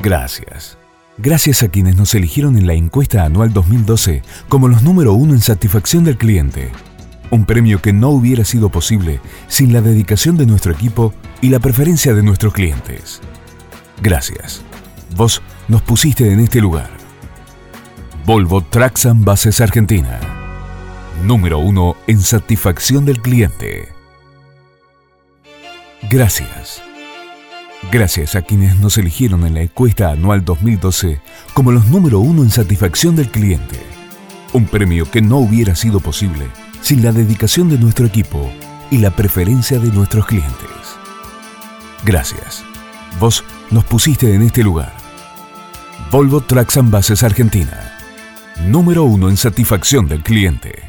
Gracias. Gracias a quienes nos eligieron en la encuesta anual 2012 como los número uno en satisfacción del cliente. Un premio que no hubiera sido posible sin la dedicación de nuestro equipo y la preferencia de nuestros clientes. Gracias. Vos nos pusiste en este lugar. Volvo Traxam Bases Argentina. Número uno en satisfacción del cliente. Gracias. Gracias a quienes nos eligieron en la encuesta anual 2012 como los número uno en satisfacción del cliente. Un premio que no hubiera sido posible sin la dedicación de nuestro equipo y la preferencia de nuestros clientes. Gracias. Vos nos pusiste en este lugar. Volvo Trucks and Bases Argentina. Número uno en satisfacción del cliente.